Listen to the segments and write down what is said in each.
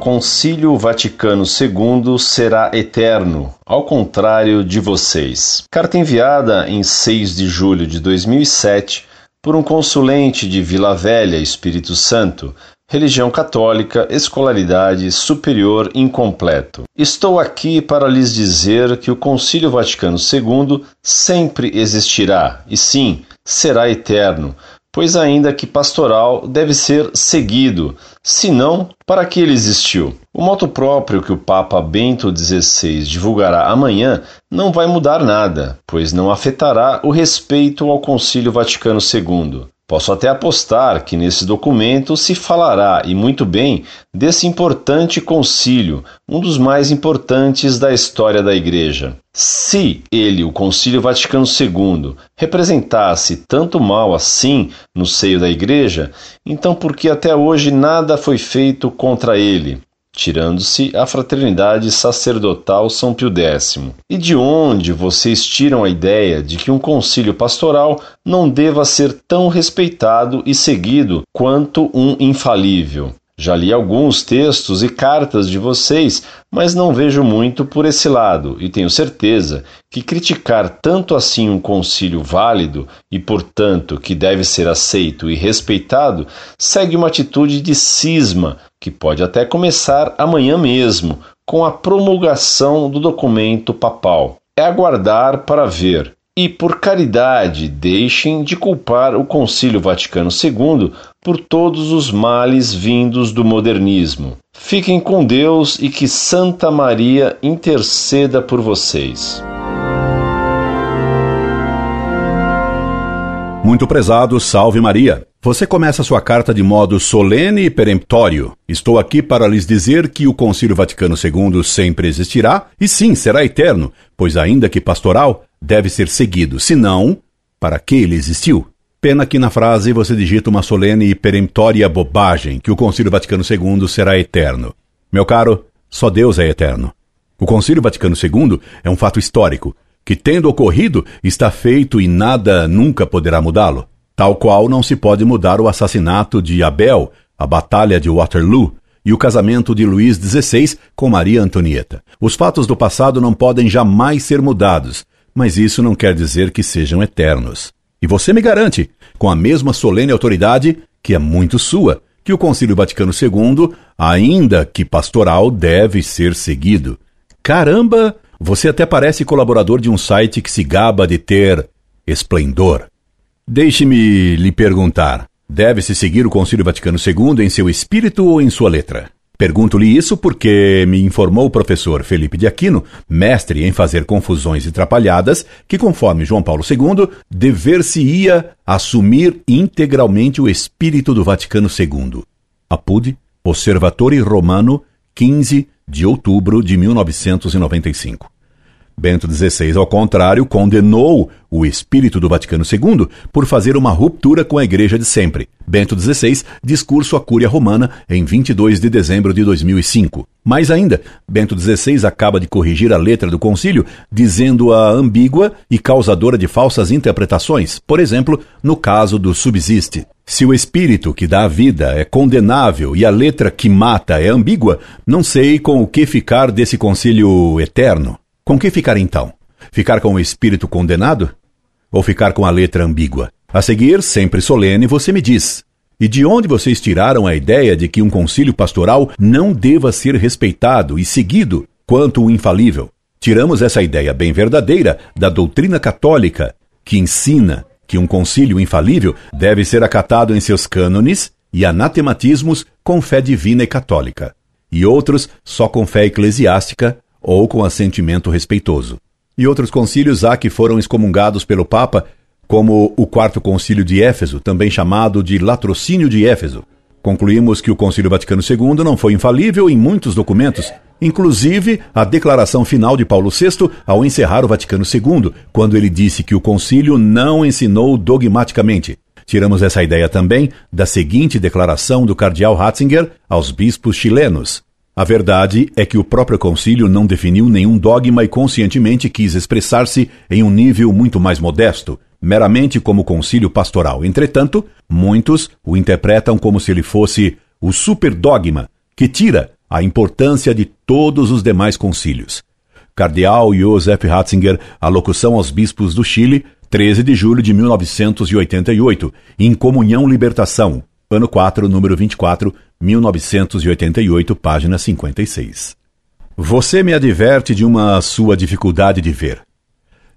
Concílio Vaticano II será eterno, ao contrário de vocês. Carta enviada em 6 de julho de 2007 por um consulente de Vila Velha, Espírito Santo, religião católica, escolaridade superior incompleto. Estou aqui para lhes dizer que o Concílio Vaticano II sempre existirá e sim, será eterno, pois ainda que pastoral deve ser seguido, senão para que ele existiu. O moto próprio que o Papa Bento XVI divulgará amanhã não vai mudar nada, pois não afetará o respeito ao Concílio Vaticano II. Posso até apostar que nesse documento se falará, e muito bem, desse importante concílio, um dos mais importantes da história da Igreja. Se ele, o Concílio Vaticano II, representasse tanto mal assim no seio da Igreja, então por que até hoje nada foi feito contra ele? Tirando-se a fraternidade sacerdotal São Pio X. E de onde vocês tiram a ideia de que um concílio pastoral não deva ser tão respeitado e seguido quanto um infalível? Já li alguns textos e cartas de vocês, mas não vejo muito por esse lado, e tenho certeza que criticar tanto assim um concílio válido e, portanto, que deve ser aceito e respeitado, segue uma atitude de cisma que pode até começar amanhã mesmo, com a promulgação do documento papal. É aguardar para ver. E por caridade, deixem de culpar o Concílio Vaticano II por todos os males vindos do modernismo. Fiquem com Deus e que Santa Maria interceda por vocês. Muito prezado, salve Maria. Você começa sua carta de modo solene e peremptório. Estou aqui para lhes dizer que o Concílio Vaticano II sempre existirá e sim será eterno, pois ainda que pastoral, deve ser seguido. Se não, para que ele existiu? Pena que na frase você digita uma solene e peremptória bobagem, que o Concílio Vaticano II será eterno. Meu caro, só Deus é eterno. O Concílio Vaticano II é um fato histórico, que tendo ocorrido, está feito e nada nunca poderá mudá-lo. Tal qual não se pode mudar o assassinato de Abel, a Batalha de Waterloo e o casamento de Luís XVI com Maria Antonieta. Os fatos do passado não podem jamais ser mudados, mas isso não quer dizer que sejam eternos. E você me garante, com a mesma solene autoridade, que é muito sua, que o Concílio Vaticano II, ainda que pastoral, deve ser seguido. Caramba! Você até parece colaborador de um site que se gaba de ter esplendor. Deixe-me lhe perguntar: deve-se seguir o Concílio Vaticano II em seu espírito ou em sua letra? Pergunto-lhe isso porque me informou o professor Felipe de Aquino, mestre em fazer confusões e trapalhadas, que, conforme João Paulo II, dever-se-ia assumir integralmente o espírito do Vaticano II. Apud, Osservatore Romano, 15 de outubro de 1995. Bento XVI, ao contrário, condenou o espírito do Vaticano II por fazer uma ruptura com a Igreja de sempre. Bento XVI, discurso à Cúria Romana, em 22 de dezembro de 2005. Mais ainda, Bento XVI acaba de corrigir a letra do concílio, dizendo-a ambígua e causadora de falsas interpretações, por exemplo, no caso do subsiste. Se o espírito que dá a vida é condenável e a letra que mata é ambígua, não sei com o que ficar desse concílio eterno. Com que ficar então? Ficar com o espírito condenado? Ou ficar com a letra ambígua? A seguir, sempre solene, você me diz: e de onde vocês tiraram a ideia de que um concílio pastoral não deva ser respeitado e seguido quanto o infalível? Tiramos essa ideia bem verdadeira da doutrina católica, que ensina que um concílio infalível deve ser acatado em seus cânones e anatematismos com fé divina e católica, e outros só com fé eclesiástica ou com assentimento respeitoso. E outros concílios há que foram excomungados pelo Papa, como o Quarto Concílio de Éfeso, também chamado de Latrocínio de Éfeso. Concluímos que o Concílio Vaticano II não foi infalível em muitos documentos, inclusive a declaração final de Paulo VI ao encerrar o Vaticano II, quando ele disse que o concílio não ensinou dogmaticamente. Tiramos essa ideia também da seguinte declaração do cardeal Ratzinger aos bispos chilenos: a verdade é que o próprio concílio não definiu nenhum dogma e conscientemente quis expressar-se em um nível muito mais modesto, meramente como concílio pastoral. Entretanto, muitos o interpretam como se ele fosse o superdogma que tira a importância de todos os demais concílios. Cardeal Joseph Ratzinger, a locução aos bispos do Chile, 13 de julho de 1988, em Comunhão Libertação, ano 4, número 24, 1988, página 56. Você me adverte de uma sua dificuldade de ver.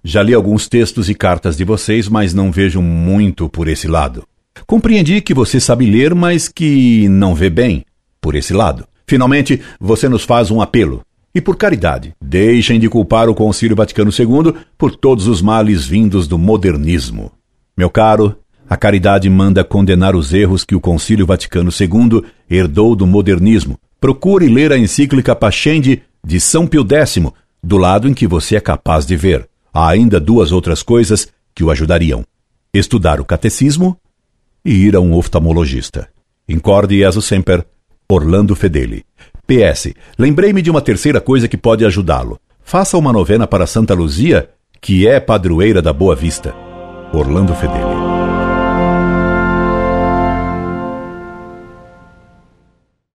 Já li alguns textos e cartas de vocês, mas não vejo muito por esse lado. Compreendi que você sabe ler, mas que não vê bem por esse lado. Finalmente, você nos faz um apelo. E por caridade, deixem de culpar o Concílio Vaticano II por todos os males vindos do modernismo. Meu caro, a caridade manda condenar os erros que o Concílio Vaticano II herdou do modernismo. Procure ler a encíclica Pascendi de São Pio X, do lado em que você é capaz de ver. Há ainda duas outras coisas que o ajudariam: estudar o catecismo e ir a um oftalmologista. Incorde Jesus Semper, Orlando Fedeli. PS. Lembrei-me de uma terceira coisa que pode ajudá-lo. Faça uma novena para Santa Luzia, que é padroeira da Boa Vista. Orlando Fedeli.